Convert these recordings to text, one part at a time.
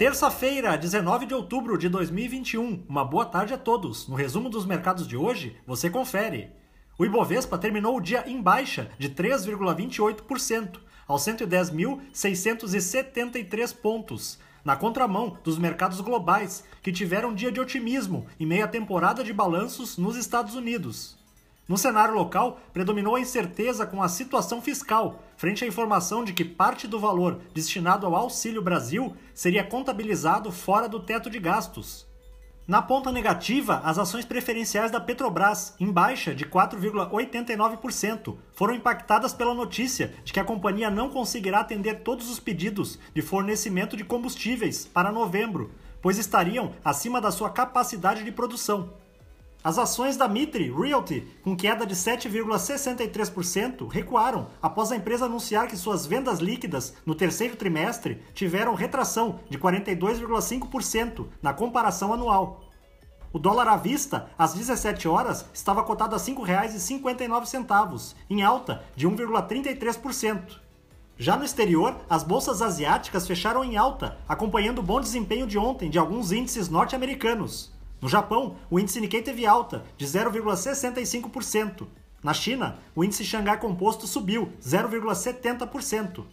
Terça-feira, 19 de outubro de 2021. Uma boa tarde a todos. No resumo dos mercados de hoje, você confere. O Ibovespa terminou o dia em baixa de 3,28%, aos 110.673 pontos, na contramão dos mercados globais, que tiveram um dia de otimismo em meio à temporada de balanços nos Estados Unidos. No cenário local, predominou a incerteza com a situação fiscal, frente à informação de que parte do valor destinado ao Auxílio Brasil seria contabilizado fora do teto de gastos. Na ponta negativa, as ações preferenciais da Petrobras, em baixa de 4,89%, foram impactadas pela notícia de que a companhia não conseguirá atender todos os pedidos de fornecimento de combustíveis para novembro, pois estariam acima da sua capacidade de produção. As ações da Mitre Realty, com queda de 7,63%, recuaram após a empresa anunciar que suas vendas líquidas no terceiro trimestre tiveram retração de 42,5% na comparação anual. O dólar à vista, às 17 horas, estava cotado a R$ 5,59, em alta de 1,33%. Já no exterior, as bolsas asiáticas fecharam em alta, acompanhando o bom desempenho de ontem de alguns índices norte-americanos. No Japão, o índice Nikkei teve alta de 0,65%. Na China, o índice Xangai Composto subiu 0,70%.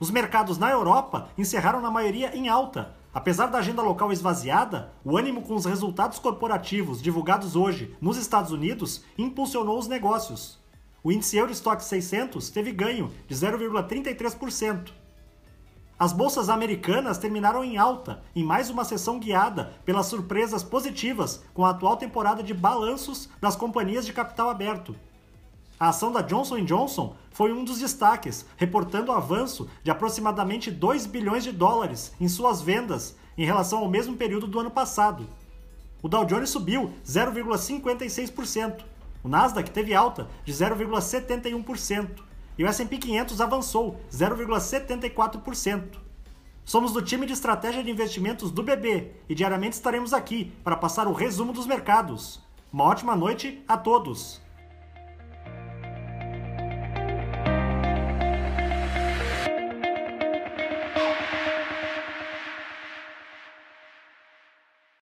Os mercados na Europa encerraram na maioria em alta. Apesar da agenda local esvaziada, o ânimo com os resultados corporativos divulgados hoje nos Estados Unidos impulsionou os negócios. O índice Eurostock 600 teve ganho de 0,33%. As bolsas americanas terminaram em alta, em mais uma sessão guiada pelas surpresas positivas com a atual temporada de balanços das companhias de capital aberto. A ação da Johnson Johnson foi um dos destaques, reportando avanço de aproximadamente 2 bilhões de dólares em suas vendas em relação ao mesmo período do ano passado. O Dow Jones subiu 0,56%, o Nasdaq teve alta de 0,71% e o S&P 500 avançou 0,74%. Somos do time de estratégia de investimentos do BB e diariamente estaremos aqui para passar o resumo dos mercados. Uma ótima noite a todos!